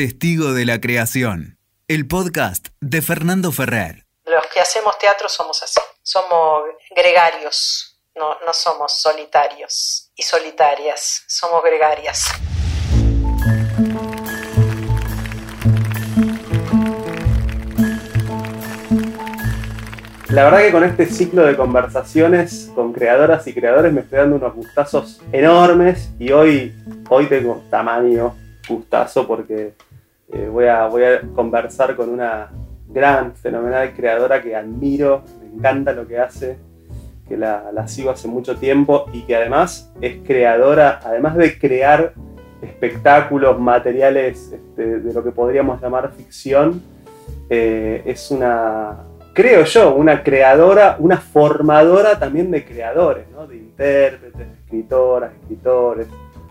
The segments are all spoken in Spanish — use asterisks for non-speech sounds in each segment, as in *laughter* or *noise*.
Testigo de la Creación, el podcast de Fernando Ferrer. Los que hacemos teatro somos así, somos gregarios, no, no somos solitarios y solitarias, somos gregarias. La verdad que con este ciclo de conversaciones con creadoras y creadores me estoy dando unos gustazos enormes y hoy, hoy tengo tamaño gustazo porque eh, voy, a, voy a conversar con una gran, fenomenal creadora que admiro, me encanta lo que hace, que la, la sigo hace mucho tiempo y que además es creadora, además de crear espectáculos, materiales este, de lo que podríamos llamar ficción, eh, es una, creo yo, una creadora, una formadora también de creadores, de intérpretes, escritoras, escritores.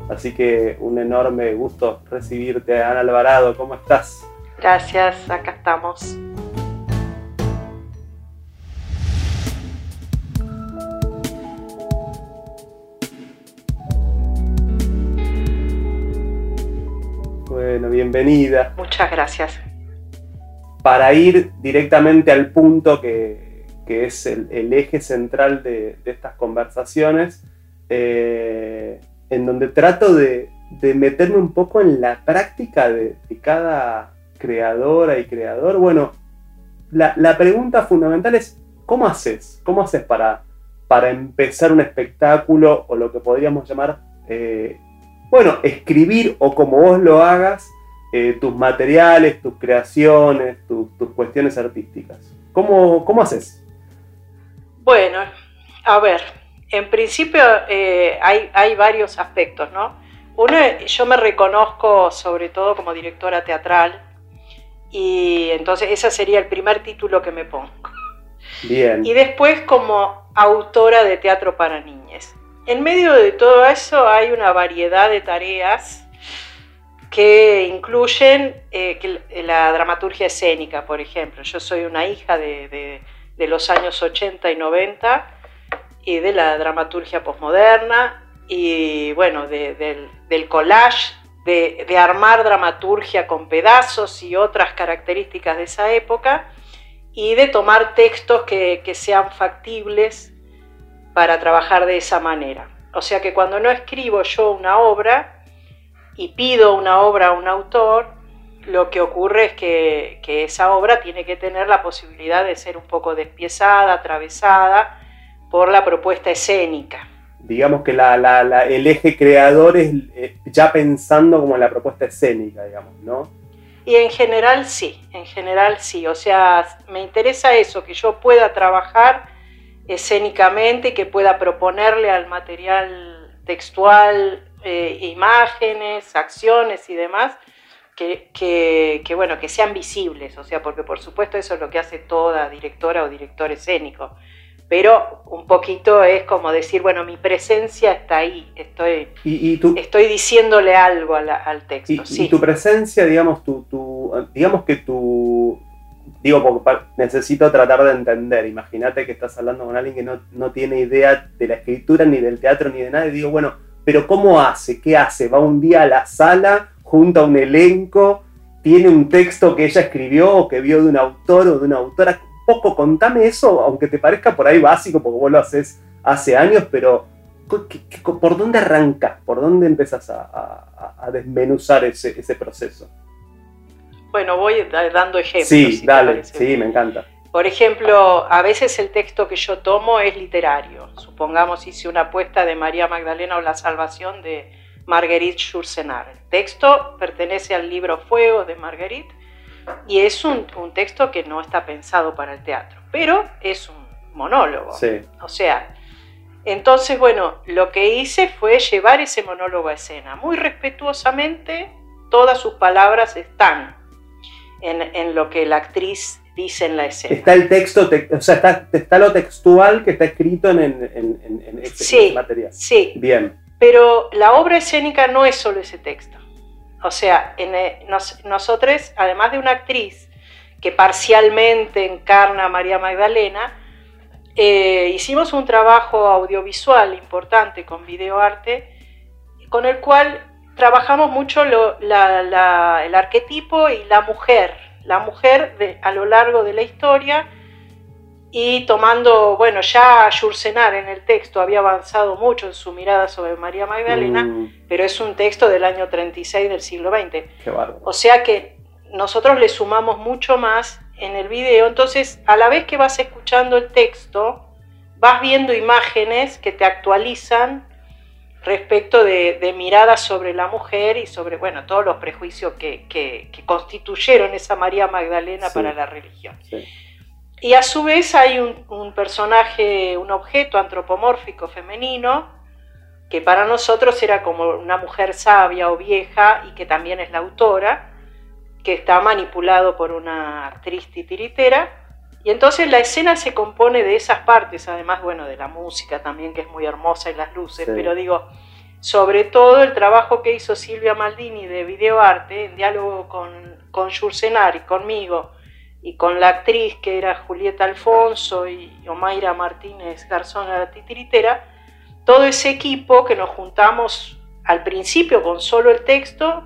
Así que un enorme gusto recibirte, Ana Alvarado. ¿Cómo estás? Gracias, acá estamos. Bueno, bienvenida. Muchas gracias. Para ir directamente al punto que, es el, eje central de, estas conversaciones, eh, en donde trato de, meterme un poco en la práctica de, cada creadora y creador. Bueno, la, pregunta fundamental es, ¿cómo haces? ¿Cómo haces para, para empezar un espectáculo o lo que podríamos llamar, eh, bueno, escribir o como vos lo hagas, eh, tus materiales, tus creaciones, tus cuestiones artísticas? ¿Cómo, ¿Cómo haces? Bueno, a ver, en principio eh, hay, varios aspectos, ¿no? Uno, yo me reconozco sobre todo como directora teatral y entonces ese sería el primer título que me pongo. Bien. Y después como autora de teatro para niñas. En medio de todo eso hay una variedad de tareas que incluyen eh, la dramaturgia escénica, por ejemplo. Yo soy una hija de, de los años 80 y 90 de la dramaturgia posmoderna y bueno, del collage, de, armar dramaturgia con pedazos y otras características de esa época y de tomar textos que, sean factibles para trabajar de esa manera. O sea que cuando no escribo yo una obra y pido una obra a un autor, lo que ocurre es que, que, esa obra tiene que tener la posibilidad de ser un poco despiezada, atravesada, por la propuesta escénica. Digamos que el eje creador es eh, ya pensando como en la propuesta escénica, digamos, ¿no? Y en general sí, en general sí. O sea, me interesa eso, que yo pueda trabajar escénicamente, que pueda proponerle al material textual eh, imágenes, acciones y demás, que, que, bueno, que sean visibles, o sea, porque por supuesto eso es lo que hace toda directora o director escénico, pero un poquito es como decir, bueno, mi presencia está ahí, estoy, estoy diciéndole algo al, texto. Y, tu presencia, digamos, tu, digamos que tu, digo, porque necesito tratar de entender, imagínate que estás hablando con alguien que no, no, tiene idea de la escritura, ni del teatro, ni de nada, y digo, bueno, pero ¿cómo hace? ¿Qué hace? ¿Va un día a la sala, junta un elenco, tiene un texto que ella escribió o que vio de un autor o de una autora? Poco, contame eso, aunque te parezca por ahí básico, porque vos lo haces hace años, pero ¿por dónde arrancas? ¿Por dónde empezás a, desmenuzar ese, ese, proceso? Bueno, voy dando ejemplos. Sí, dale, sí, me encanta. Por ejemplo, a veces el texto que yo tomo es literario. Supongamos hice una apuesta de María Magdalena o La Salvación de Marguerite Yourcenar. El texto pertenece al libro Fuego de Marguerite y es un, texto que no está pensado para el teatro, pero es un monólogo. O sea, entonces, bueno, lo que hice fue llevar ese monólogo a escena. Muy respetuosamente, todas sus palabras están en, lo que la actriz dice en la escena. Está el texto, o sea, está, lo textual que está escrito en, en, este, material. Sí. Bien. Pero la obra escénica no es solo ese texto. O sea, eh, nosotros, además de una actriz que parcialmente encarna a María Magdalena, eh, hicimos un trabajo audiovisual importante con videoarte, con el cual trabajamos mucho el arquetipo y la mujer, la mujer a lo largo de la historia y tomando, bueno, ya Jursenar en el texto había avanzado mucho en su mirada sobre María Magdalena, mm. pero es un texto del año 36 del siglo XX. o sea que nosotros le sumamos mucho más en el video, entonces a la vez que vas escuchando el texto, vas viendo imágenes que te actualizan respecto de, miradas sobre la mujer y sobre, bueno, todos los prejuicios que, constituyeron esa María Magdalena para la religión. Y a su vez hay un, personaje, un objeto antropomórfico femenino, que para nosotros era como una mujer sabia o vieja y que también es la autora, que está manipulado por una actriz titiritera. Y entonces la escena se compone de esas partes, además, bueno, de la música también, que es muy hermosa y las luces, pero digo, sobre todo el trabajo que hizo Silvia Maldini de videoarte, en diálogo con, con y conmigo, y con la actriz que era Julieta Alfonso y Omaira Martínez Garzón la titiritera, todo ese equipo que nos juntamos al principio con solo el texto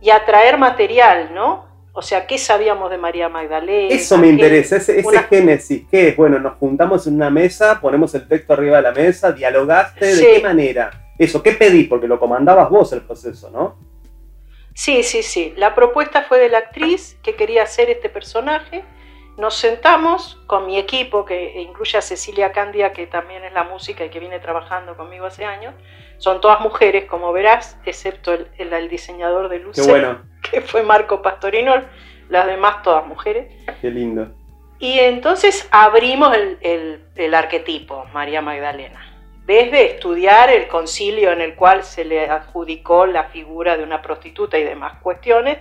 y a traer material, ¿no? O sea, ¿qué sabíamos de María Magdalena? Eso me interesa, ese, génesis. ¿Qué es? Bueno, nos juntamos en una mesa, ponemos el texto arriba de la mesa, dialogaste, ¿de qué manera? Eso, ¿qué pedí? Porque lo comandabas vos el proceso, ¿no? Sí, sí, sí. La propuesta fue de la actriz que quería hacer este personaje. Nos sentamos con mi equipo, que incluye a Cecilia Candia, que también es la música y que viene trabajando conmigo hace años. Son todas mujeres, como verás, excepto el, diseñador de luces, *laughs* que fue Marco Pastorino. Las demás todas mujeres. Qué lindo. Y entonces abrimos el arquetipo, María Magdalena desde estudiar el concilio en el cual se le adjudicó la figura de una prostituta y demás cuestiones,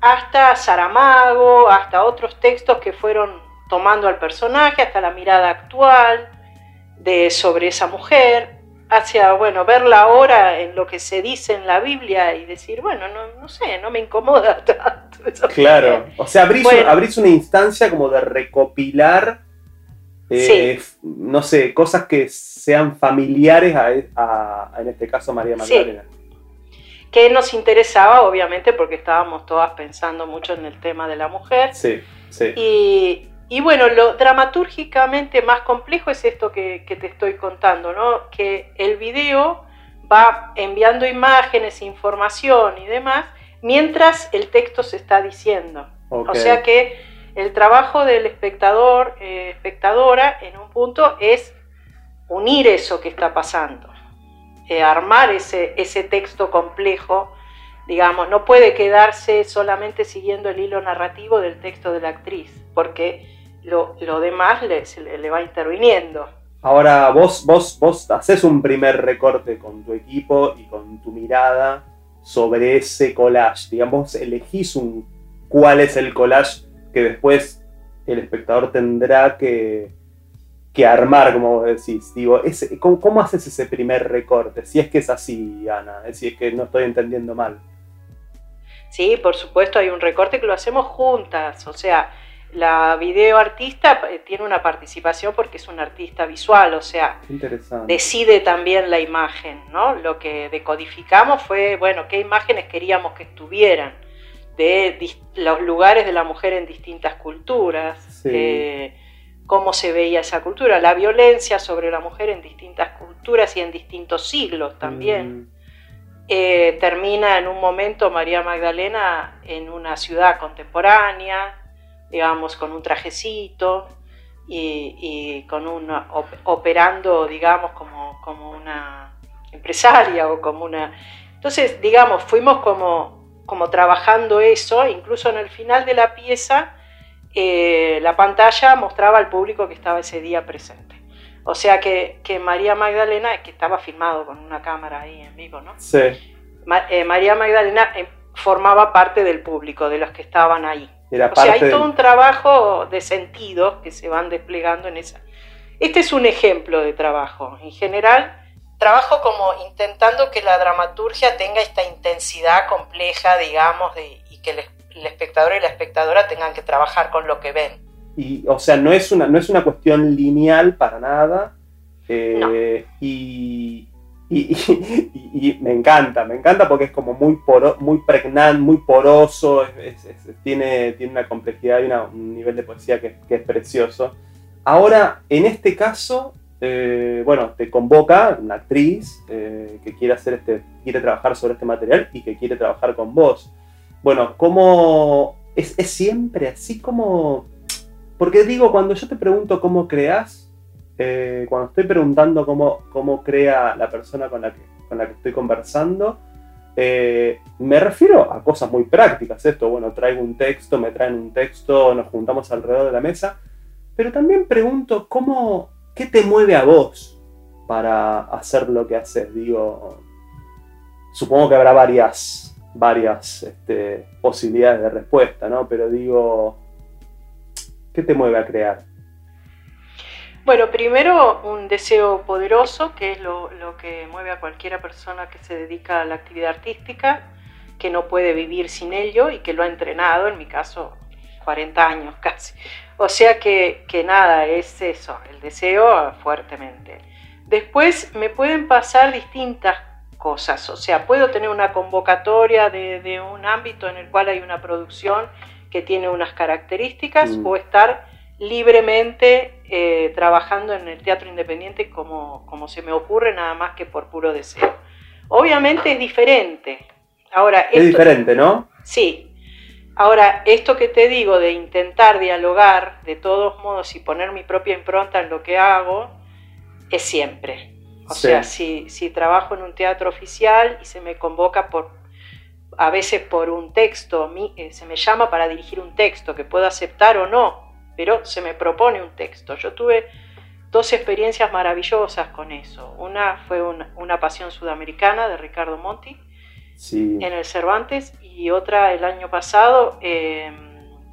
hasta Saramago, hasta otros textos que fueron tomando al personaje, hasta la mirada actual de, sobre esa mujer, hacia, bueno, verla ahora en lo que se dice en la Biblia y decir, bueno, no, no sé, no me incomoda *laughs* tanto. Claro, o sea, abrís, abrís una instancia como de recopilar eh, no sé, cosas que sean familiares a, en este caso, María Magdalena. Que nos interesaba, obviamente, porque estábamos todas pensando mucho en el tema de la mujer. Sí, sí. Y, bueno, lo dramatúrgicamente más complejo es esto que, te estoy contando, ¿no? Que el video va enviando imágenes, información y demás, mientras el texto se está diciendo. O sea que el trabajo del espectador, eh, espectadora, en un punto es unir eso que está pasando, eh, armar ese, ese texto complejo, digamos, no puede quedarse solamente siguiendo el hilo narrativo del texto de la actriz, porque lo, demás le, le, va interviniendo. Ahora, vos, vos, vos haces un primer recorte con tu equipo y con tu mirada sobre ese collage. Digamos, elegís un, cuál es el collage que después el espectador tendrá que, armar, como decís. Digo, ¿cómo, haces ese primer recorte? Si es que es así, Ana, si es que no estoy entendiendo mal. Sí, por supuesto, hay un recorte que lo hacemos juntas, o sea, la videoartista eh, tiene una participación porque es un artista visual, o sea, decide también la imagen, ¿no? Lo que decodificamos fue, bueno, qué imágenes queríamos que estuvieran de los lugares de la mujer en distintas culturas, eh, cómo se veía esa cultura, la violencia sobre la mujer en distintas culturas y en distintos siglos también. Mm. Eh, termina en un momento María Magdalena en una ciudad contemporánea, digamos, con un trajecito y, con operando, digamos, como, como una empresaria o como una... Entonces, digamos, fuimos como como trabajando eso, incluso en el final de la pieza eh, la pantalla mostraba al público que estaba ese día presente. O sea que, María Magdalena, que estaba filmado con una cámara ahí en vivo, ¿no? Sí. Eh, María Magdalena eh, formaba parte del público, de los que estaban ahí. o sea, hay todo un trabajo de sentidos que se van desplegando en esa. Este es un ejemplo de trabajo. En general, trabajo como intentando que la dramaturgia tenga esta intensidad compleja, digamos, y que el, espectador y la espectadora tengan que trabajar con lo que ven. Y, o sea, no es una, no es una cuestión lineal para nada. Eh, y, y, me encanta, me encanta porque es como muy, muy pregnante, muy poroso, tiene, tiene una complejidad y un nivel de poesía que, es precioso. Ahora, en este caso, eh, bueno, te convoca una actriz eh, que quiere, hacer este, quiere trabajar sobre este material y que quiere trabajar con vos. Bueno, ¿cómo es, siempre así como... Porque digo, cuando yo te pregunto cómo creas, eh, cuando estoy preguntando cómo, cómo crea la persona con la que, con la que estoy conversando, eh, me refiero a cosas muy prácticas. Esto, bueno, traigo un texto, me traen un texto, nos juntamos alrededor de la mesa, pero también pregunto cómo, qué te mueve a vos para hacer lo que haces. Digo, supongo que habrá varias, varias este, posibilidades de respuesta, ¿no? Pero digo, ¿qué te mueve a crear? Bueno, primero un deseo poderoso, que es lo, que mueve a cualquier persona que se dedica a la actividad artística, que no puede vivir sin ello y que lo ha entrenado, en mi caso, 40 años casi. O sea que, nada, es eso, el deseo fuertemente. Después me pueden pasar distintas cosas, o sea, puedo tener una convocatoria de, un ámbito en el cual hay una producción que tiene unas características mm. o estar libremente eh, trabajando en el teatro independiente como, como se me ocurre, nada más que por puro deseo. Obviamente es diferente. Ahora, es diferente, ¿no? Sí. Ahora, esto que te digo de intentar dialogar de todos modos y poner mi propia impronta en lo que hago, es siempre. O sea, si, si trabajo en un teatro oficial y se me convoca por, a veces por un texto, eh, se me llama para dirigir un texto que puedo aceptar o no, pero se me propone un texto. Yo tuve dos experiencias maravillosas con eso. Una fue una, pasión sudamericana de Ricardo Monti en el Cervantes y otra el año pasado em,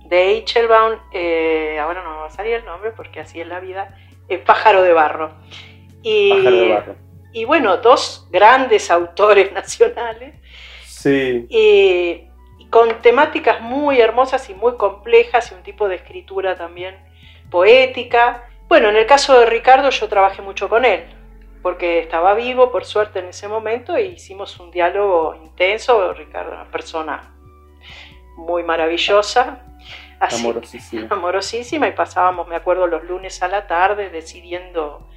de Eichelbaum, eh, ahora no me va a salir el nombre porque así es la vida, el Pájaro de Barro. Y, Pájaro de Barro. y bueno, dos grandes *laughs* autores nacionales. Sí. Y, con temáticas muy hermosas y muy complejas y un tipo de escritura también poética. Bueno, en el caso de Ricardo yo trabajé mucho con él, porque estaba vivo, por suerte, en ese momento, e hicimos un diálogo intenso. Ricardo, una persona muy maravillosa. amorosísima. *laughs* Amorosísima, y pasábamos, me acuerdo, los lunes a la tarde decidiendo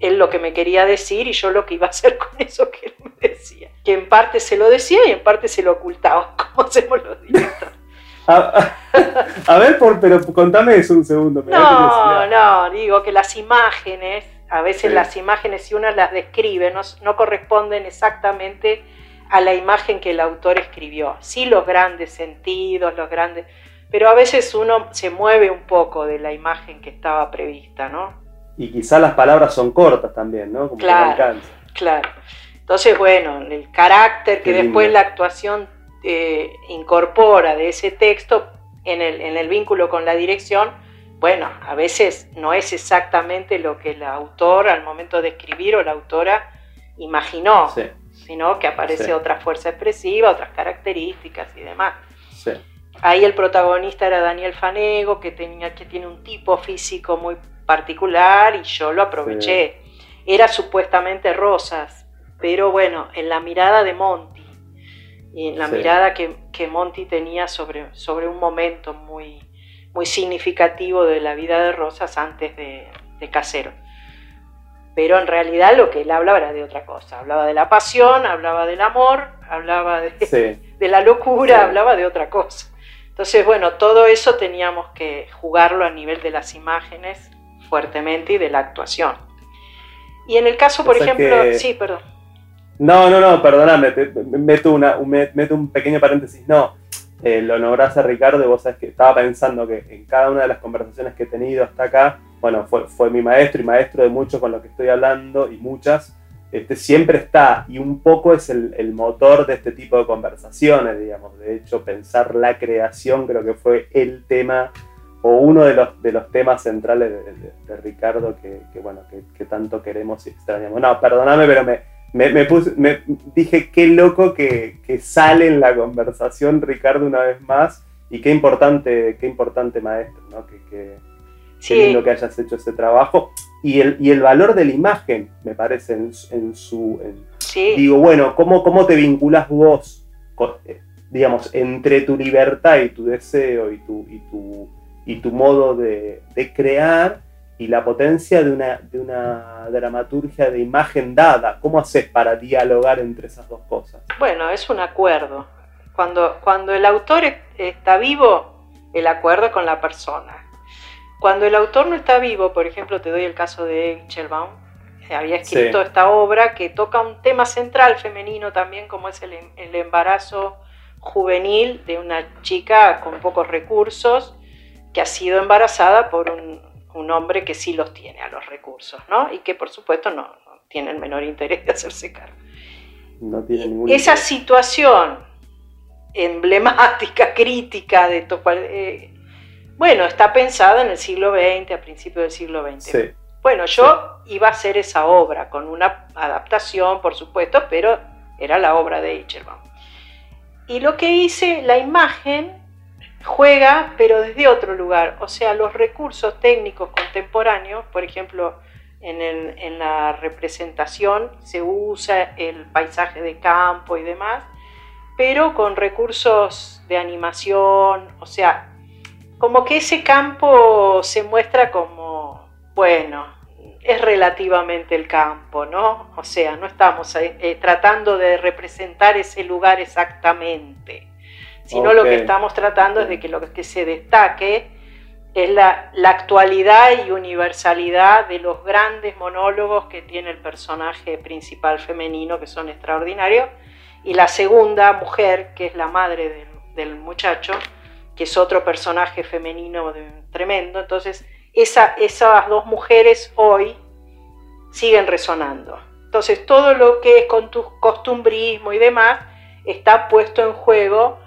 él lo que me quería decir y yo lo que iba a hacer *laughs* con eso que él me decía. Que en parte se lo decía y en parte se lo ocultaba, *laughs* como hacemos los directores. A, ver, pero contame eso un segundo. no, no, digo que las imágenes, a veces las imágenes, si uno las describe, no, no corresponden exactamente a la imagen que el autor escribió. Sí los grandes sentidos, los grandes... Pero a veces uno se mueve un poco de la imagen que estaba prevista, ¿no? y quizás las palabras son cortas también, ¿no? Como claro, claro. Entonces, bueno, el carácter que después la actuación eh, incorpora de ese texto en el, en el vínculo con la dirección, bueno, a veces no es exactamente lo que el autor al momento de escribir o la autora imaginó, sino que aparece otra fuerza expresiva, otras características y demás. Ahí el protagonista era Daniel Fanego, que, tenía, que tiene un tipo físico muy particular y yo lo aproveché. Era supuestamente Rosas, pero bueno, en la mirada de Monty y en la mirada que, que, Monty tenía sobre, sobre un momento muy, muy significativo de la vida de Rosas antes de, Casero. Pero en realidad lo que él hablaba era de otra cosa. Hablaba de la pasión, hablaba del amor, hablaba de, *laughs* de la locura, hablaba de otra cosa. Entonces, bueno, todo eso teníamos que jugarlo a nivel de las imágenes fuertemente y de la actuación. Y en el caso, por ejemplo, sí, perdón. No, no, no, perdóname, meto, una, meto un pequeño paréntesis. No, eh, lo nombrás a Ricardo y vos sabés que estaba pensando que en cada una de las conversaciones que he tenido hasta acá, bueno, fue, fue mi maestro y maestro de mucho con lo que estoy hablando y muchas, este, siempre está y un poco es el, motor de este tipo de conversaciones, digamos. De hecho, pensar la creación creo que fue el tema o uno de los, de los temas centrales de, Ricardo que, bueno, que, tanto queremos y extrañamos. No, perdóname, pero me, me, puse, me dije qué loco que, sale en la conversación Ricardo una vez más y qué importante, qué importante maestro, ¿no? Que, que, Qué lindo que hayas hecho ese trabajo. Y el, y el valor de la imagen, me parece, en, su, Sí. Digo, bueno, ¿cómo, cómo te vinculas vos, con, eh, digamos, entre tu libertad y tu deseo y tu, y tu, y tu modo de, de crear y la potencia de una, de una dramaturgia de imagen dada? ¿Cómo haces para dialogar entre esas dos cosas? Bueno, es un acuerdo. Cuando, cuando el autor es- está vivo, el acuerdo es con la persona. Cuando el autor no está vivo, por ejemplo, te doy el caso de Eichelbaum, eh, había escrito Sí. esta obra que toca un tema central femenino también, como es el, el embarazo juvenil de una chica con pocos recursos que ha sido embarazada por un, un hombre que sí los tiene a los recursos, ¿no? Y que por supuesto no, no tiene el menor interés de hacerse cargo. No tiene ningún Esa interés. situación emblemática, crítica de to- cual- eh, bueno, está pensada en el siglo XX, a principios del siglo XX. Sí, Bueno, yo iba a hacer esa obra con una adaptación, por supuesto, pero era la obra de Eichelbaum. Y lo que hice, la imagen juega, pero desde otro lugar. O sea, los recursos técnicos contemporáneos, por ejemplo, en, la representación se usa el paisaje de campo y demás, pero con recursos de animación, o sea, como que ese campo se muestra como, bueno, es relativamente el campo, ¿no? O sea, no estamos eh, tratando de representar ese lugar exactamente, sino lo que estamos tratando es de que lo que se destaque es la, la actualidad y universalidad de los grandes monólogos que tiene el personaje principal femenino, que son extraordinarios, y la segunda mujer, que es la madre del, del muchacho, que es otro personaje femenino de- tremendo. Entonces, esa, esas dos mujeres hoy siguen resonando. Entonces, todo lo que es con tu costumbrismo y demás está puesto en juego,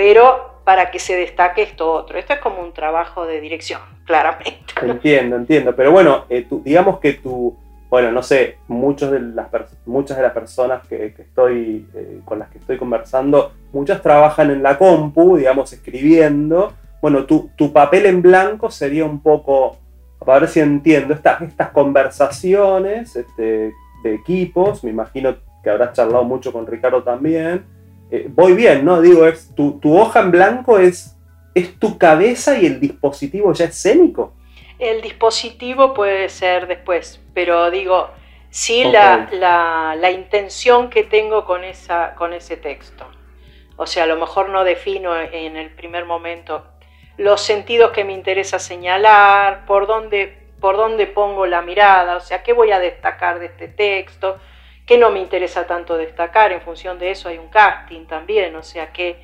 pero para que se destaque esto otro. Esto es como un trabajo de dirección, *laughs* claramente. entiendo, entiendo. Pero bueno, eh, tú- digamos que tú, bueno, no sé, muchos de las muchas de las personas que, que estoy, eh, con las que estoy conversando, muchas trabajan en la compu, digamos, escribiendo. Bueno, tu, tu papel en blanco sería un poco, para ver si entiendo, estas, estas conversaciones este, de equipos, me imagino que habrás charlado mucho con Ricardo también. Eh, voy bien, ¿no? Digo, es, tu, tu hoja en blanco es, es tu cabeza y el dispositivo ya escénico. El dispositivo puede ser después, pero digo, sí la, la, la intención que tengo con, esa, con ese texto. O sea, a lo mejor no defino en el primer momento los sentidos que me interesa señalar, por dónde, por dónde pongo la mirada, o sea, qué voy a destacar de este texto, qué no me interesa tanto destacar, en función de eso hay un casting también, o sea, qué,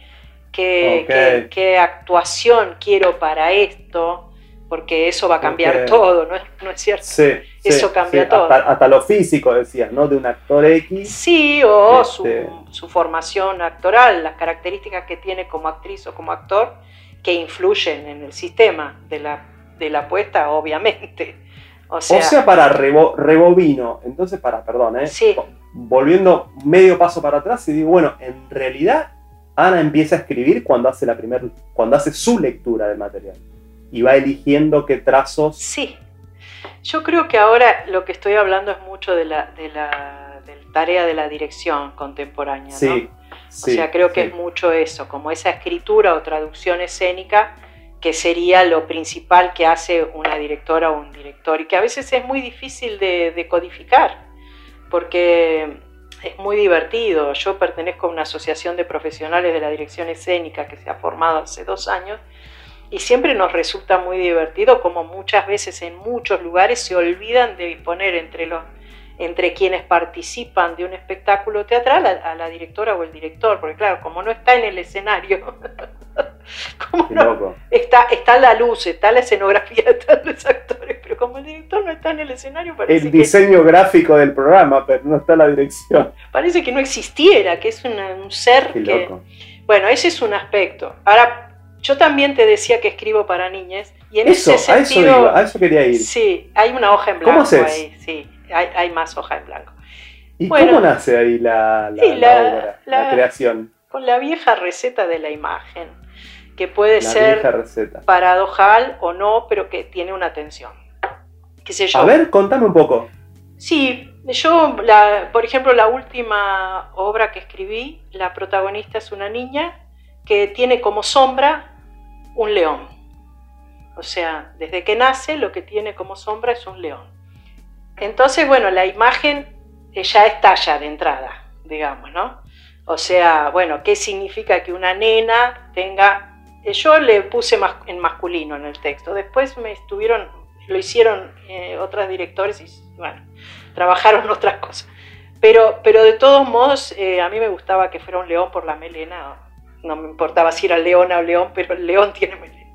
qué, qué- qué actuación quiero para esto, porque eso va a cambiar todo, ¿no es, *laughs* no es cierto? Sí, Eso cambia todo. Hasta, hasta lo físico, decías, ¿no? De un actor X. Sí, o Este- su, su formación actoral, las características que tiene como actriz o como actor que influyen en el sistema de la, de la apuesta, obviamente. O sea, o sea, para rebo- rebobino. Entonces, para, perdón, ¿eh? Sí. Volviendo medio paso para atrás y digo, bueno, en realidad Ana empieza a escribir cuando hace la primer, cuando hace su lectura del material. Y va eligiendo qué trazos. sí. Yo creo que ahora lo que estoy hablando es mucho de la, de la, de la tarea de la dirección contemporánea. ¿no? Sí. O sea, creo que es mucho eso, como esa escritura o traducción escénica que sería lo principal que hace una directora o un director y que a veces es muy difícil de, de codificar porque es muy divertido. Yo pertenezco a una asociación de profesionales de la dirección escénica que se ha formado hace dos años y siempre nos resulta muy divertido como muchas veces en muchos lugares se olvidan de poner entre los entre quienes participan de un espectáculo teatral a, a la directora o el director, porque claro, como no está en el escenario, *laughs* *laughs* Qué no- está, está la luz, está la escenografía, están los actores, pero como el director no está en el escenario, parece, El que, diseño gráfico del programa, pero no está la dirección. parece que no existiera, que es una- un ser Qué que... loco. Bueno, ese es un aspecto. Ahora, yo también te decía que escribo para niñas, y en Eso, ese a eso sentido... iba, a eso quería ir. Sí, hay una hoja en ¿Cómo blanco haces? ahí, sí, hay, hay más hoja en blanco. ¿Y bueno. cómo nace ahí la, la, Sí, la obra, la- creación, Con la vieja receta de la imagen, que puede la ser paradojal o no, pero que tiene una tensión. ¿Qué sé yo? A ver, contame un poco. Sí, yo, la, por ejemplo, la última obra que escribí, la protagonista es una niña que tiene como sombra un león. O sea, desde que nace lo que tiene como sombra es un león. Entonces, bueno, la imagen ya estalla de entrada, digamos, ¿no? O sea, bueno, ¿qué significa que una nena tenga... Yo le puse en masculino en el texto, después me estuvieron, lo hicieron eh, otros directores y, bueno, trabajaron *laughs* otras cosas. Pero, pero de todos modos, eh, a mí me gustaba que fuera un león por la melena. No me importaba si era leona o león, pero el león *laughs* tiene melena.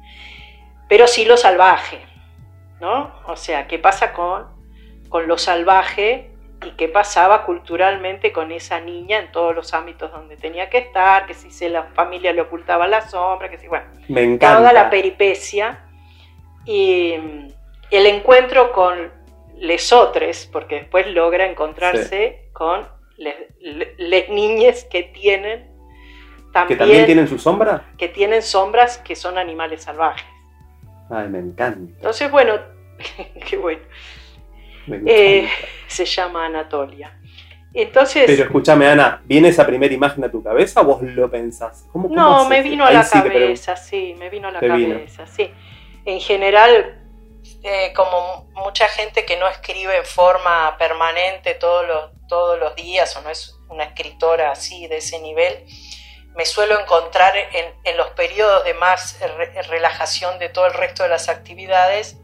Pero sí lo salvaje, ¿no? O sea, ¿qué pasa con, con lo salvaje y qué pasaba culturalmente con esa niña en todos los ámbitos donde tenía que estar? Que si se la familia le ocultaba la sombra, que si, bueno, me encanta. toda la peripecia. Y el encuentro con lesotres, porque después logra encontrarse con las niñas que tienen también, ¿Que también tienen su sombra? Que tienen sombras que son animales salvajes. Ay, me encanta. Entonces, bueno, *laughs* qué bueno. Eh, se llama Anatolia. Entonces, pero escúchame, Ana, ¿viene esa primera imagen a tu cabeza o vos lo pensás? ¿Cómo, no, me vino a la cabeza, sí, me vino a la cabeza, sí. En general, eh, como mucha gente que no escribe en forma permanente todos los, todos los días o no es una escritora así de ese nivel, me suelo encontrar en, en los periodos de más relajación de todo el resto de las actividades,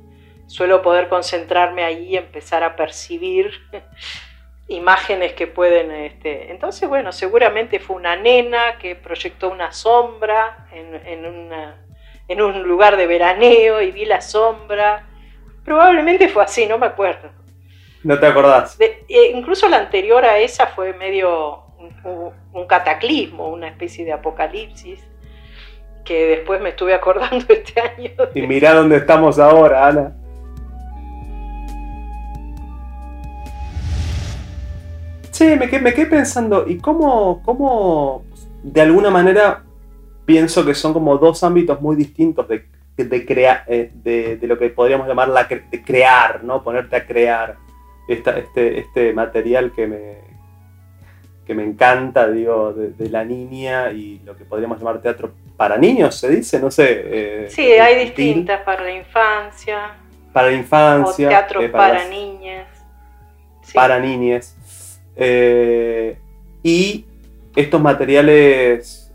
suelo poder concentrarme ahí y empezar a percibir *laughs* imágenes que pueden... Este... Entonces, bueno, seguramente fue una nena que proyectó una sombra en, en, una, en un lugar de veraneo y vi la sombra Probablemente fue así, no me acuerdo. ¿No te acordás? Eh, incluso la anterior a esa fue medio un, cataclismo, una especie de apocalipsis, que después me estuve acordando *laughs* este año. Y mirá dónde estamos ahora, Ana. Sí, me quedé, me quedé pensando, ¿y cómo, cómo de alguna manera pienso que son como dos ámbitos muy distintos de, de, crea, eh, de, lo que podríamos llamar la, de crear, ¿no? Ponerte a crear este, este material que me, que me encanta, digo, de, la niña y lo que podríamos llamar teatro para niños, se dice, no sé. Eh, sí, hay distintas, para la infancia. Para la infancia. O teatro eh, para, niñas. Para niñas. Y estos materiales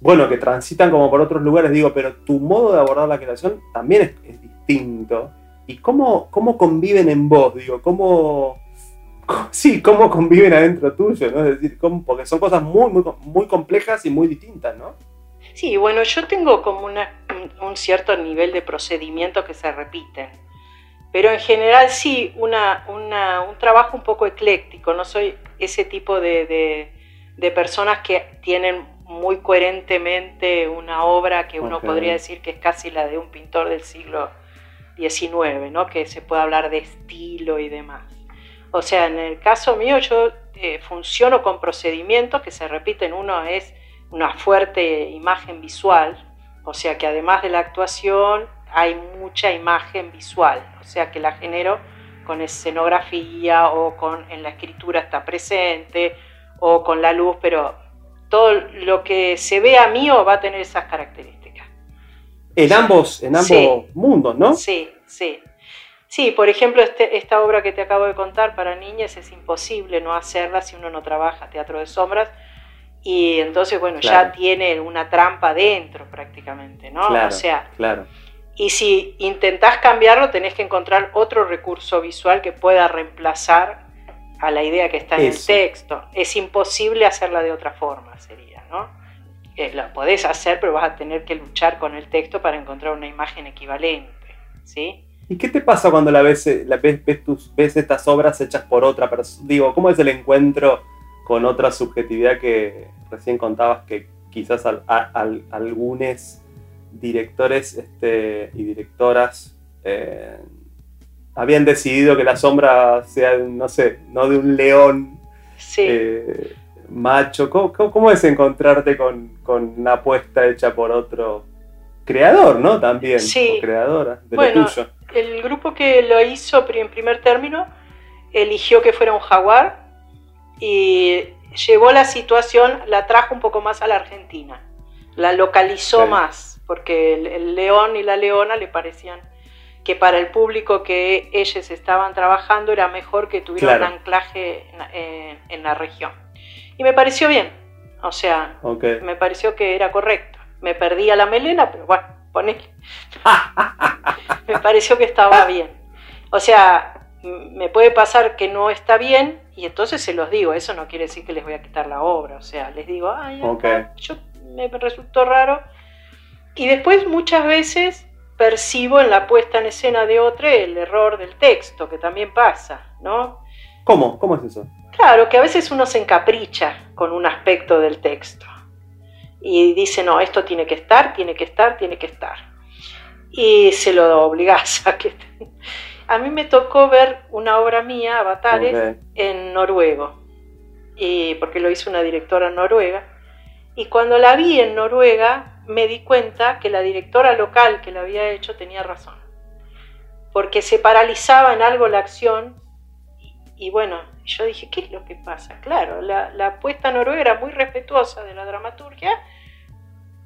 bueno, que transitan como por otros lugares, digo, pero tu modo de abordar la creación también es, distinto. ¿Y cómo, cómo conviven en vos? Digo, ¿cómo, *laughs* sí, cómo conviven adentro tuyo, ¿no? Es decir, porque son cosas muy, muy, muy complejas y muy distintas, ¿no? Sí, bueno, yo tengo como un cierto nivel de procedimiento que se repiten, pero en general sí, una, un trabajo un poco ecléctico, no soy ese tipo de, de personas que tienen muy coherentemente una obra que uno podría decir que es casi la de un pintor del siglo XIX, ¿no? que se puede hablar de estilo y demás. O sea, en el caso mío yo eh, funciono con procedimientos que se repiten. Uno es una fuerte imagen visual, o sea que además de la actuación hay mucha imagen visual, o sea que la genero con escenografía o con en la escritura está presente o con la luz, pero todo lo que se vea mío va a tener esas características. En ambos, en ambos mundos, ¿no? Sí, sí. Sí, por ejemplo, este, esta obra que te acabo de contar para niñas es imposible no hacerla si uno no trabaja teatro de sombras y entonces, bueno, ya tiene una trampa dentro prácticamente, ¿no? Claro, o sea, claro. Y si intentás cambiarlo, tenés que encontrar otro recurso visual que pueda reemplazar a la idea que está en el texto. Es imposible hacerla de otra forma, sería, ¿no? Eh, la podés hacer, pero vas a tener que luchar con el texto para encontrar una imagen equivalente, ¿sí? ¿Y qué te pasa cuando la ves, la ves, tus, ves estas obras hechas por otra persona? Digo, ¿cómo es el encuentro con otra subjetividad que recién contabas que quizás algunos directores este, y directoras eh, habían decidido que la sombra sea, no sé, no de un león eh, macho. ¿Cómo, es encontrarte con, una apuesta hecha por otro creador, ¿no? También. Sí. creadora de Bueno, lo tuyo. El grupo que lo hizo en primer término eligió que fuera un jaguar y llevó la situación, la trajo un poco más a la Argentina, la localizó más, porque el, el león y la leona le parecían que para el público que ellos estaban trabajando era mejor que tuviera Claro. un anclaje en, en- en la región. Y me pareció bien, o sea, me pareció que era correcto. Me perdía la melena, pero bueno, ponele. *laughs* me pareció que estaba bien. O sea, me puede pasar que no está bien y entonces se los digo. Eso no quiere decir que les voy a quitar la obra. O sea, les digo, ay, yo, me resultó raro. Y después muchas veces percibo en la puesta en escena de otro el error del texto, que también pasa, ¿no? ¿Cómo? ¿Cómo es eso? Claro, que a veces uno se encapricha con un aspecto del texto y dice, no, esto tiene que estar, tiene que estar, tiene que estar. Y se lo obligás a que... A mí me tocó ver una obra mía, Avatares, en noruego, y porque lo hizo una directora noruega. Y cuando la vi en Noruega, me di cuenta que la directora local que la había hecho tenía razón. Porque se paralizaba en algo la acción. Y, bueno, yo dije, ¿qué es lo que pasa? Claro, la, la puesta noruega era muy respetuosa de la dramaturgia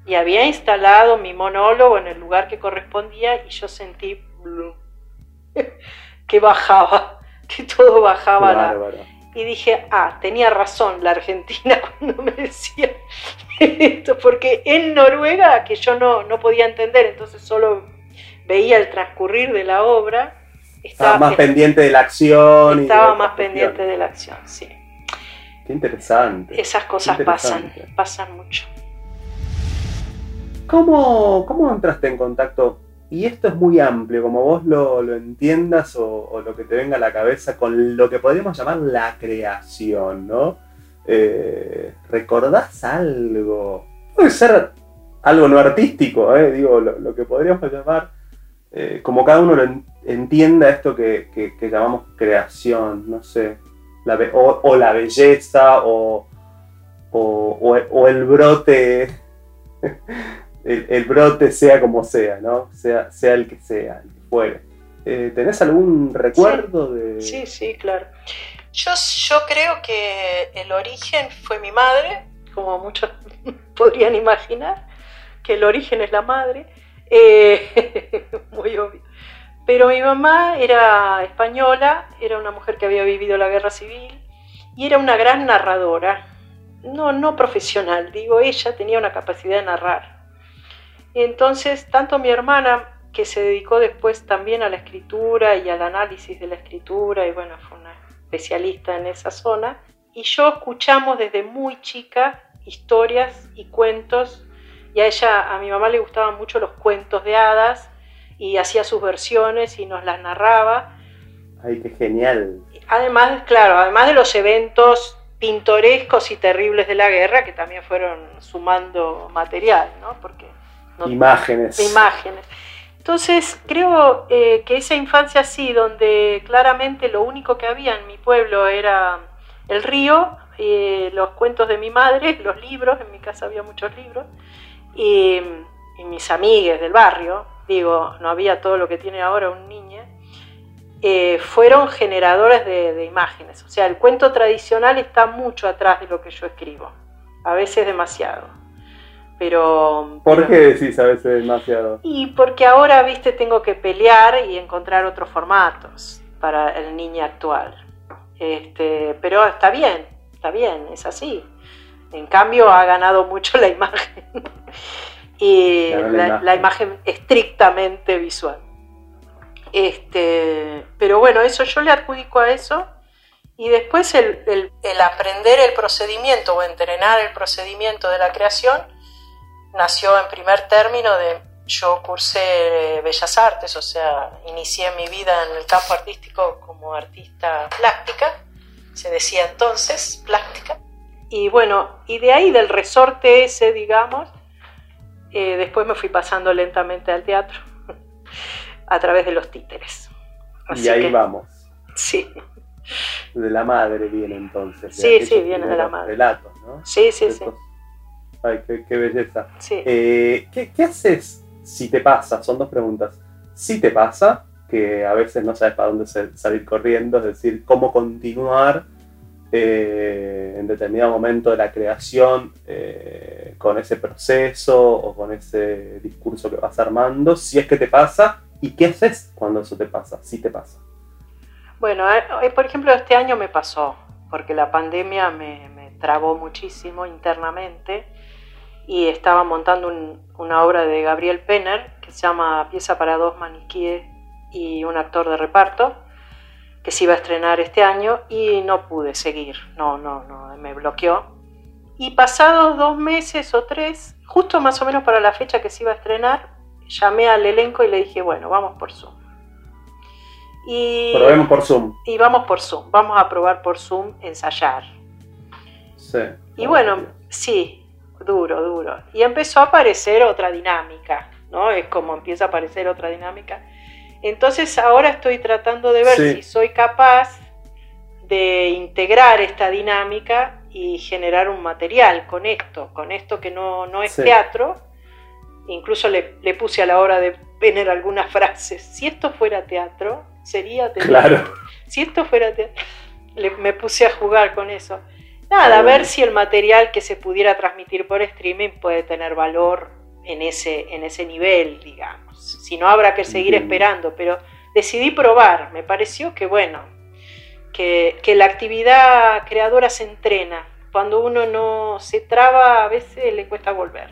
y había instalado mi monólogo en el lugar que correspondía y yo sentí *laughs* que bajaba, que todo bajaba. Y dije, ah, tenía razón la Argentina *laughs* cuando me decía esto, porque en Noruega, que yo no, no podía entender, entonces solo veía el transcurrir de la obra, Estaba estaba, más pendiente de la acción. estaba más pendiente de la acción, sí. Qué interesante. Esas cosas pasan, pasan mucho. ¿Cómo, ¿Cómo entraste en contacto? Y esto es muy amplio, como vos lo, lo entiendas o, lo que te venga a la cabeza con lo que podríamos llamar la creación, ¿no? Eh, ¿Recordás algo? Puede ser algo no artístico, ¿eh? digo, lo, lo que podríamos llamar, eh, como cada uno lo en- entienda esto que, que- llamamos creación, no sé, la o, o la belleza o- o el brote *laughs* el, el brote sea como sea, ¿no? Sea, sea el que sea, el que fuere. Eh, ¿Tenés algún recuerdo de...? Sí, sí, claro. Yo, yo creo que el origen fue mi madre, como muchos *laughs* podrían imaginar, que el origen es la madre, eh, *laughs* muy obvio. Pero mi mamá era española, era una mujer que había vivido la guerra civil y era una gran narradora, no, no profesional, digo, ella tenía una capacidad de narrar. Y entonces, tanto mi hermana, que se dedicó después también a la escritura y al análisis de la escritura, y bueno, fue una especialista en esa zona, y yo escuchamos desde muy chica historias y cuentos, y a ella, a mi mamá le gustaban mucho los cuentos de hadas, y hacía sus versiones y nos las narraba. Ay, qué genial. Además, claro, además de los eventos pintorescos y terribles de la guerra, que también fueron sumando material, ¿no? Porque no- Imágenes. de imágenes. Entonces, creo eh, que esa infancia así, donde claramente lo único que había en mi pueblo era el río, eh, los cuentos de mi madre, *laughs* los libros, en mi casa había muchos libros, y, y mis amigues del barrio, digo, no había todo lo que tiene ahora un niño, eh, fueron generadores de, de imágenes. O sea, el cuento tradicional está mucho atrás de lo que yo escribo, a veces demasiado. Pero, ¿Por pero- qué decís a veces demasiado? y porque ahora, viste, tengo que pelear y encontrar otros formatos para el niño actual. Este, pero está bien, está bien, es así. En cambio, ha ganado mucho la imagen. *laughs* y Ganó la la, imagen. la imagen estrictamente visual. Este, pero bueno, eso yo le adjudico a eso. Y después el, el- el aprender el procedimiento o entrenar el procedimiento de la creación nació en primer término de yo cursé Bellas Artes, o sea, inicié mi vida en el campo artístico como artista plástica, se decía entonces plástica. Y bueno, y de ahí del resorte ese, digamos, eh, después me fui pasando lentamente al teatro *laughs* a través de los títeres. Así y ahí que, vamos. Sí, De la madre viene entonces. Sí, sí, viene de la madre. Relatos, ¿no? sí, sí, sí. Ay, qué, qué belleza. sí. Eh, ¿qué, qué haces si te pasa, son dos preguntas. Si te pasa, que a veces no sabes para dónde salir corriendo, es decir, cómo continuar eh, en determinado momento de la creación eh, con ese proceso o con ese discurso que vas armando, si es que te pasa, y qué haces cuando eso te pasa, si te pasa. Bueno, eh, por ejemplo, este año me pasó, porque la pandemia me, trabó muchísimo internamente y estaba montando una obra de Gabriel Penner que se llama Pieza para dos maniquíes y un actor de reparto que se iba a estrenar este año y no pude seguir, no, no, no, me bloqueó. Y pasados dos meses o tres, justo más o menos para la fecha que se iba a estrenar, llamé al elenco y le dije, bueno, vamos por Zoom. Y, Probemos por Zoom. Y vamos por Zoom, vamos a probar por Zoom, ensayar. Sí. Y bueno, sí, duro, duro. Y empezó a aparecer otra dinámica, ¿no? Es como empieza a aparecer otra dinámica. Entonces ahora estoy tratando de ver si soy capaz de integrar esta dinámica y generar un material con esto, con esto que no, no es teatro. Incluso le, le, puse a la hora de tener algunas frases. Si esto fuera teatro, sería teatro. Claro. Si esto fuera teatro, me puse a jugar con eso. Nada, a ver si el material que se pudiera transmitir por streaming puede tener valor en ese, en ese nivel, digamos. Si no, habrá que seguir esperando, pero decidí probar. Me pareció que, bueno, que, la actividad creadora se entrena. Cuando uno no se traba, a veces le cuesta volver.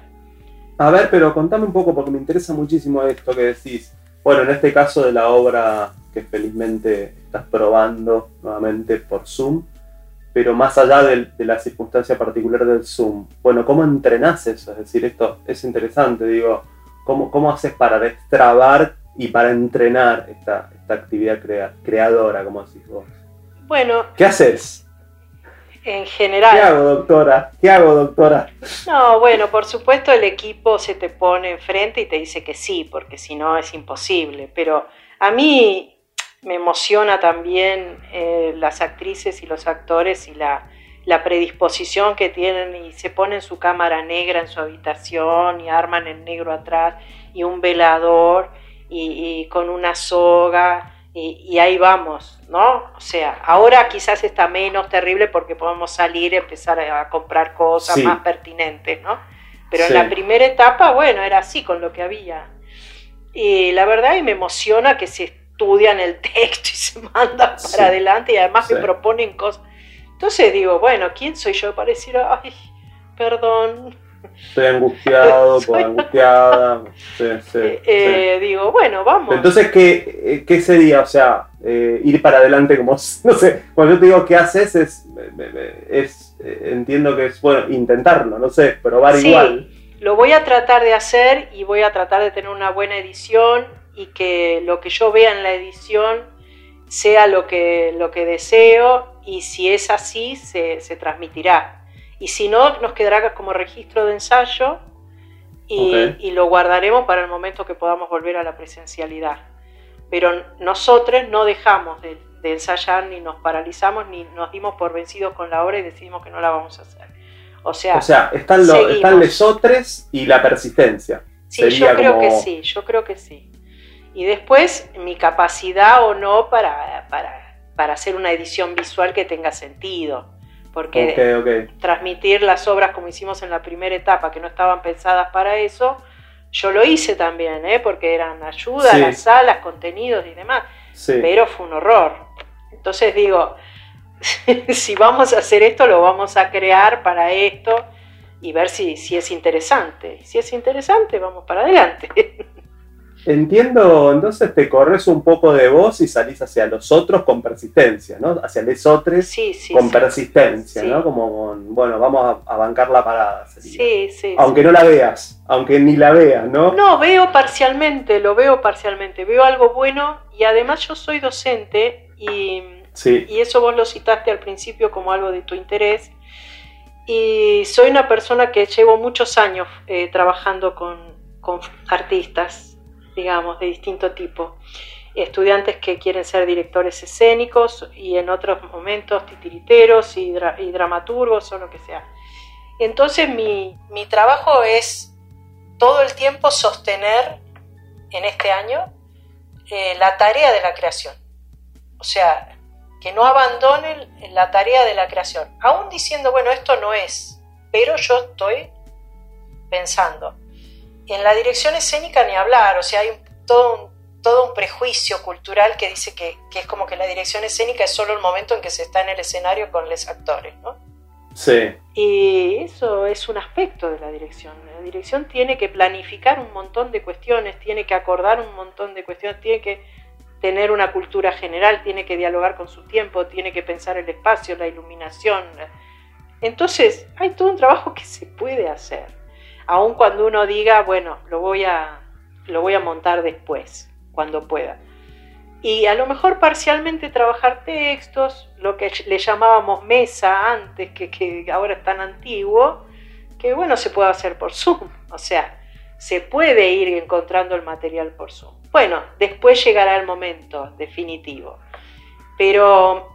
A ver, pero contame un poco, porque me interesa muchísimo esto que decís. Bueno, en este caso de la obra que felizmente estás probando nuevamente por Zoom, pero más allá de, la circunstancia particular del Zoom, bueno, ¿cómo entrenás eso? Es decir, esto es interesante, digo, ¿cómo, cómo haces para destrabar y para entrenar esta, actividad creadora, como decís vos? Bueno. ¿Qué haces? En general. ¿Qué hago, doctora? ¿Qué hago, doctora? No, bueno, por supuesto el equipo se te pone enfrente y te dice que sí, porque si no es imposible. Pero a mí me emociona también eh, las actrices y los actores y la, predisposición que tienen y se ponen su cámara negra en su habitación y arman el negro atrás y un velador y, con una soga y, ahí vamos, ¿no? O sea, ahora quizás está menos terrible porque podemos salir y empezar a comprar cosas más pertinentes, ¿no? Pero en la primera etapa, bueno, era así con lo que había. Y la verdad, y me emociona que se estudian el texto y se *laughs* mandan para adelante y además me proponen cosas. Entonces digo, bueno, ¿quién soy yo para decir, ay, perdón? Estoy angustiado, *laughs* angustiada. *laughs* Eh, eh, digo, bueno, vamos. Entonces, ¿qué, eh, qué sería? O sea, ir para adelante como, no sé, cuando yo te digo qué haces, es, es entiendo que es, bueno, intentarlo, no sé, probar igual. Lo voy a tratar de hacer y voy a tratar de tener una buena edición y que lo que yo vea en la edición sea lo que, lo que deseo y si es así se, transmitirá. Y si no, nos quedará como registro de ensayo y, lo guardaremos para el momento que podamos volver a la presencialidad. Pero nosotros no dejamos de, ensayar, ni nos paralizamos, ni nos dimos por vencidos con la obra y decidimos que no la vamos a hacer. O sea, o sea están, lo, están lesotres y la persistencia. Sí, yo creo que sí, yo creo que sí y después mi capacidad o no para, para, hacer una edición visual que tenga sentido. Porque transmitir las obras como hicimos en la primera etapa, que no estaban pensadas para eso, yo lo hice también, ¿eh? porque eran ayudas, las salas, contenidos y demás. Pero fue un horror. Entonces digo, *laughs* si vamos a hacer esto, lo vamos a crear para esto y ver si, si es interesante. Si es interesante, vamos para adelante. *laughs* Entiendo, entonces te corres un poco de vos y salís hacia los otros con persistencia, ¿no? Hacia los otros con persistencia, ¿no? Como bueno, vamos a, bancar la parada. Sí, sí. Aunque no la veas, aunque ni la veas, ¿no? No, veo parcialmente, lo veo parcialmente. Veo algo bueno y además yo soy docente y, y eso vos lo citaste al principio como algo de tu interés. Y soy una persona que llevo muchos años eh, trabajando con, con artistas digamos, de distinto tipo. Estudiantes que quieren ser directores escénicos y en otros momentos titiriteros y, dramaturgos o lo que sea. Entonces mi, trabajo es todo el tiempo sostener en este año eh, la tarea de la creación. O sea, que no abandonen la tarea de la creación, aún diciendo, bueno, esto no es, pero yo estoy pensando. En la dirección escénica ni hablar, o sea, hay todo un todo un prejuicio cultural que dice que, es como que la dirección escénica es solo el momento en que se está en el escenario con los actores, ¿no? Sí. Y eso es un aspecto de la dirección. La dirección tiene que planificar un montón de cuestiones, tiene que acordar un montón de cuestiones, tiene que tener una cultura general, tiene que dialogar con su tiempo, tiene que pensar el espacio, la iluminación. Entonces, hay todo un trabajo que se puede hacer, aun cuando uno diga, bueno, lo voy a, lo voy a montar después cuando pueda. Y a lo mejor parcialmente trabajar textos, lo que le llamábamos mesa antes, que, que ahora es tan antiguo, que bueno, se puede hacer por Zoom. O sea, se puede ir encontrando el material por Zoom. Bueno, después llegará el momento definitivo. Pero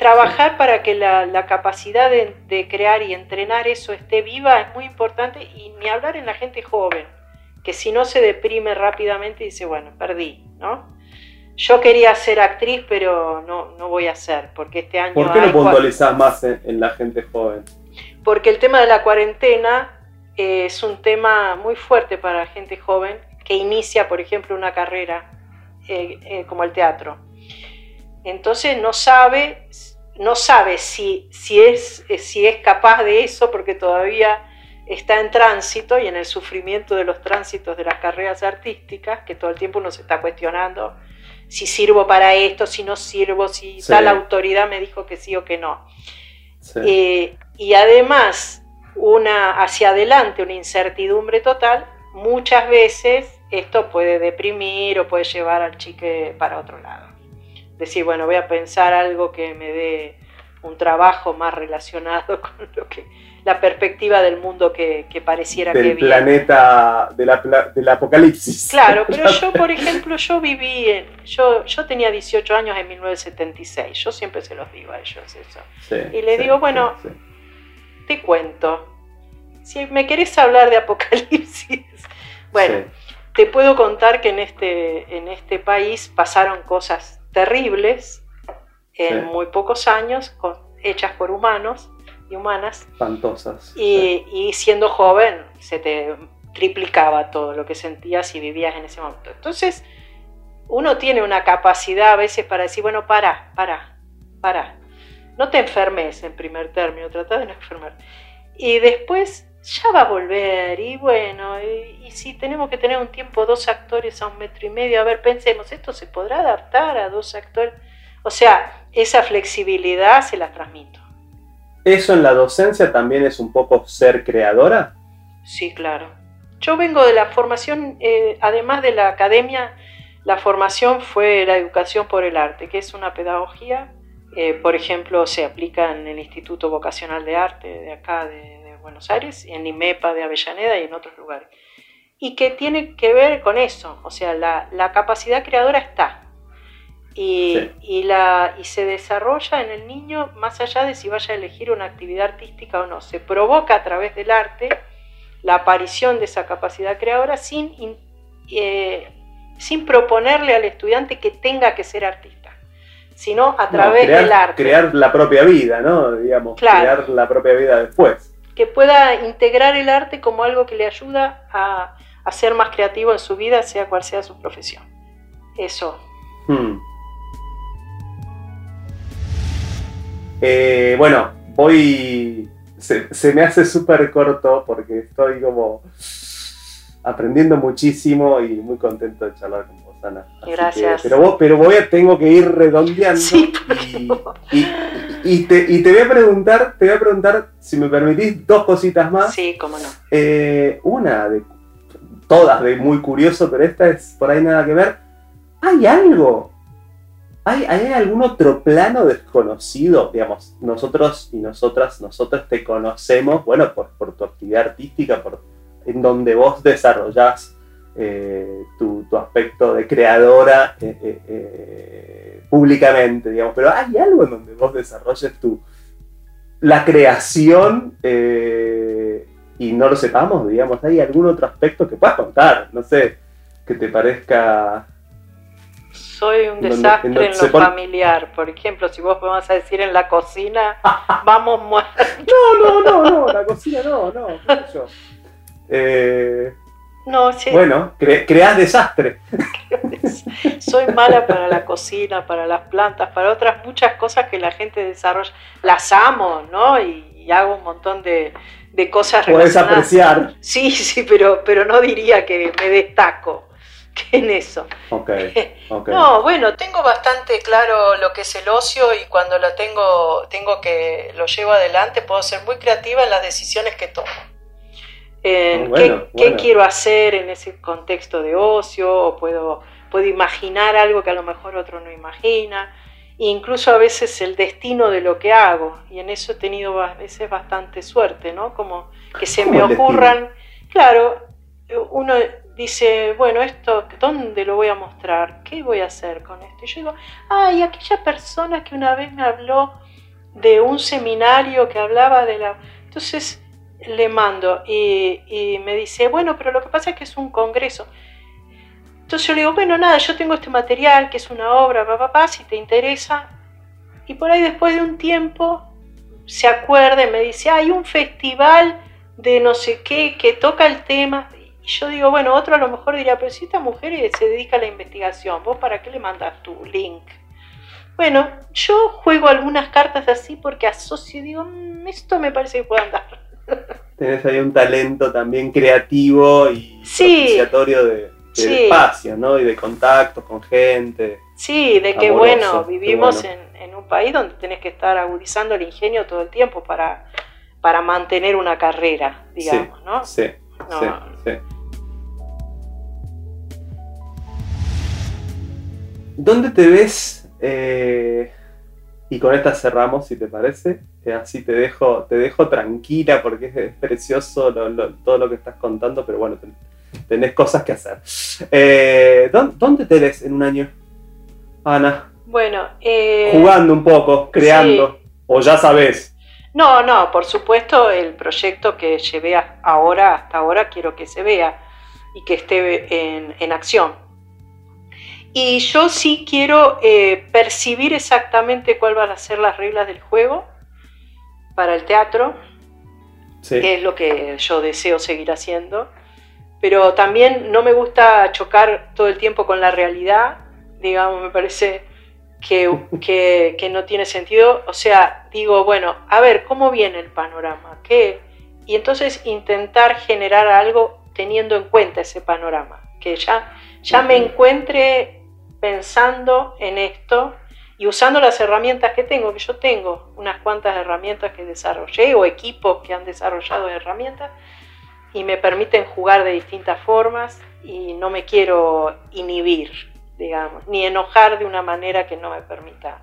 trabajar para que la, capacidad de, de, crear y entrenar eso esté viva es muy importante y ni hablar en la gente joven que si no se deprime rápidamente y dice, bueno, perdí, ¿no? Yo quería ser actriz, pero no, no voy a ser, porque este año... ¿Por qué no puntualizás más en, la gente joven? Porque el tema de la cuarentena eh, es un tema muy fuerte para la gente joven que inicia, por ejemplo, una carrera eh, eh, como el teatro. Entonces no sabe, no sabe si, si, es, si es capaz de eso, porque todavía está en tránsito y en el sufrimiento de los tránsitos de las carreras artísticas, que todo el tiempo uno se está cuestionando si sirvo para esto, si no sirvo, si tal autoridad me dijo que sí o que no. Eh, y además, una hacia adelante, una incertidumbre total, muchas veces esto puede deprimir o puede llevar al chique para otro lado. Decir, bueno, voy a pensar algo que me dé un trabajo más relacionado *laughs* con lo que la perspectiva del mundo que, pareciera del que viene. planeta del apocalipsis. Claro, pero *laughs* yo, por ejemplo, yo viví, yo, yo tenía 18 años en 1976, yo siempre se los digo a ellos eso. y le digo, bueno, te cuento, si me querés hablar de apocalipsis, *laughs* bueno, te puedo contar que en este, en este país pasaron cosas terribles en muy pocos años, hechas por humanos, y humanas. Espantosas. Y, siendo joven se te triplicaba todo lo que sentías y vivías en ese momento. Entonces, uno tiene una capacidad a veces para decir, bueno, para, para, para. No te enfermes en primer término, trata de no enfermar. Y después ya va a volver y bueno, y, y, si tenemos que tener un tiempo, dos actores a un metro y medio, a ver, pensemos, ¿esto se podrá adaptar a dos actores? O sea, esa flexibilidad se la transmito. ¿Eso en la docencia también es un poco ser creadora? Sí, claro. Yo vengo de la formación, eh, además de la academia, la formación fue la educación por el arte, que es una pedagogía, eh, por ejemplo, se aplica en el Instituto Vocacional de Arte de acá de, Buenos Aires, en IMEPA de Avellaneda y en otros lugares. Y que tiene que ver con eso, o sea, la capacidad creadora está, y, la, y se desarrolla en el niño más allá de si vaya a elegir una actividad artística o no. Se provoca a través del arte la aparición de esa capacidad creadora sin, eh, sin proponerle al estudiante que tenga que ser artista, sino a través del arte. Crear la propia vida, ¿no? Digamos, crear la propia vida después. Que pueda integrar el arte como algo que le ayuda a, a ser más creativo en su vida, sea cual sea su profesión. Eso. Hmm. Eh, bueno, voy. Se, me hace súper corto porque estoy como aprendiendo muchísimo y muy contento de charlar con vos, Gracias. pero, vos, pero voy a, tengo que ir redondeando. y, te, voy a preguntar, te voy a preguntar, si me permitís, dos cositas más. Sí, cómo no. Eh, una de todas de muy curioso, pero esta es por ahí nada que ver. ¿Hay algo ¿Hay, algún otro plano desconocido? Digamos, nosotros y nosotras, nosotros te conocemos, bueno, por, por tu actividad artística, por, en donde vos desarrollás eh, tu, aspecto de creadora eh, eh, públicamente, digamos, pero hay algo en donde vos desarrolles tu, la creación y no lo sepamos, digamos, ¿hay algún otro aspecto que puedas contar? No sé, que te parezca... Soy un desastre en lo familiar. Por ejemplo, si vos vas a decir en la cocina, *laughs* vamos muertos. No, no, no, no, la cocina no, no, yo. Eh, no, sí. Bueno, creas desastre. Soy mala para la cocina, para las plantas, para otras muchas cosas que la gente desarrolla. Las amo, ¿no? Y, hago un montón de, de cosas Puedes apreciar. Sí, sí, pero, pero no diría que me destaco *laughs* en eso. *laughs* Okay, No, bueno, tengo bastante claro lo que es el ocio y cuando lo tengo, tengo que lo llevo adelante, puedo ser muy creativa en las decisiones que tomo. En ah, qué, quiero hacer en ese contexto de ocio, o puedo, puedo imaginar algo que a lo mejor otro no imagina, e incluso a veces el destino de lo que hago, y en eso he tenido a veces bastante suerte, ¿no? Como que se me ocurran, claro, uno dice, bueno, esto, ¿dónde lo voy a mostrar? ¿Qué voy a hacer con esto? Y yo digo, ay, aquella persona que una vez me habló de un seminario que hablaba de la... Entonces le mando y, me dice, bueno, pero lo que pasa es que es un congreso. Entonces yo le digo, bueno, nada, yo tengo este material que es una obra, papá, si te interesa. Y por ahí después de un tiempo se acuerda y me dice, hay un festival de no sé qué que toca el tema y yo digo, bueno, otro a lo mejor diría, pero si esta mujer se dedica a la investigación, ¿vos para qué le mandas tu link? Bueno, yo juego algunas cartas así porque asocio digo, mm, esto me parece que puede andar. Tenés ahí un talento también creativo y sí, de, espacio, ¿no? Y de contacto con gente. Sí, de que bueno, vivimos En, un país donde tenés que estar agudizando el ingenio todo el tiempo para, para mantener una carrera, digamos, ¿no? Sí, sí, sí. ¿Dónde te ves? Eh, y con esta cerramos, si te parece. Eh, así te dejo, te dejo tranquila porque es, precioso todo lo que estás contando, pero bueno, tenés cosas que hacer. Eh, ¿dónde, te ves en un año, Ana? Bueno, jugando un poco, creando, o ya sabes. No, no, por supuesto el proyecto que llevé ahora, hasta ahora, quiero que se vea y que esté en, en acción y yo sí quiero eh, percibir exactamente cuáles van a ser las reglas del juego para el teatro, que es lo que yo deseo seguir haciendo. Pero también no me gusta chocar todo el tiempo con la realidad, digamos, me parece que, que, no tiene sentido. O sea, digo, bueno, a ver, ¿cómo viene el panorama? ¿Qué? Y entonces intentar generar algo teniendo en cuenta ese panorama, que ya, ya me encuentre pensando en esto y usando las herramientas que tengo, que yo tengo unas cuantas herramientas que desarrollé o equipos que han desarrollado herramientas y me permiten jugar de distintas formas y no me quiero inhibir, digamos, ni enojar de una manera que no me permita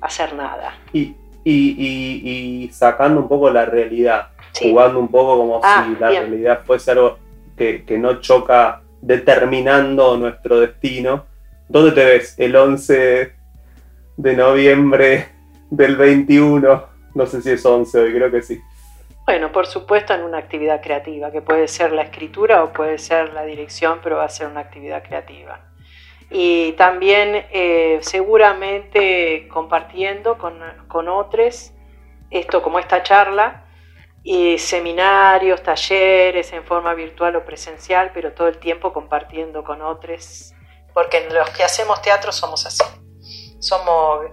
hacer nada. Y, y, sacando un poco la realidad, jugando un poco como ah, si la realidad fuese algo que, que no choca determinando nuestro destino, ¿Dónde te ves? El 11 de noviembre del 21. No sé si es 11 hoy, creo que sí. Bueno, por supuesto en una actividad creativa, que puede ser la escritura o puede ser la dirección, pero va a ser una actividad creativa. Y también eh, seguramente compartiendo con, con otros, esto como esta charla, y seminarios, talleres en forma virtual o presencial, pero todo el tiempo compartiendo con otros porque los que hacemos teatro somos así, somos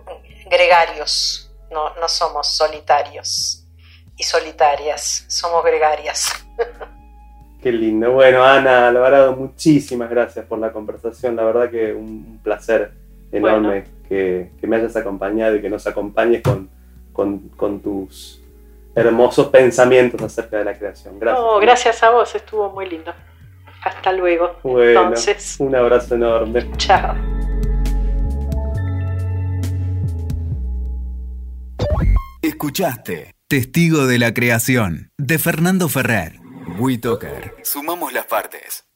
gregarios, no, no somos solitarios y solitarias, somos gregarias. Qué lindo. Bueno, Ana Alvarado, muchísimas gracias por la conversación. La verdad que un placer enorme que, me hayas acompañado y que nos acompañes con, con, tus hermosos pensamientos acerca de la creación. Gracias. gracias a vos, estuvo muy lindo. Hasta luego. Bueno, Entonces, un abrazo enorme. Chao. Escuchaste Testigo de la Creación de Fernando Ferrer. WeToker. Sumamos las partes.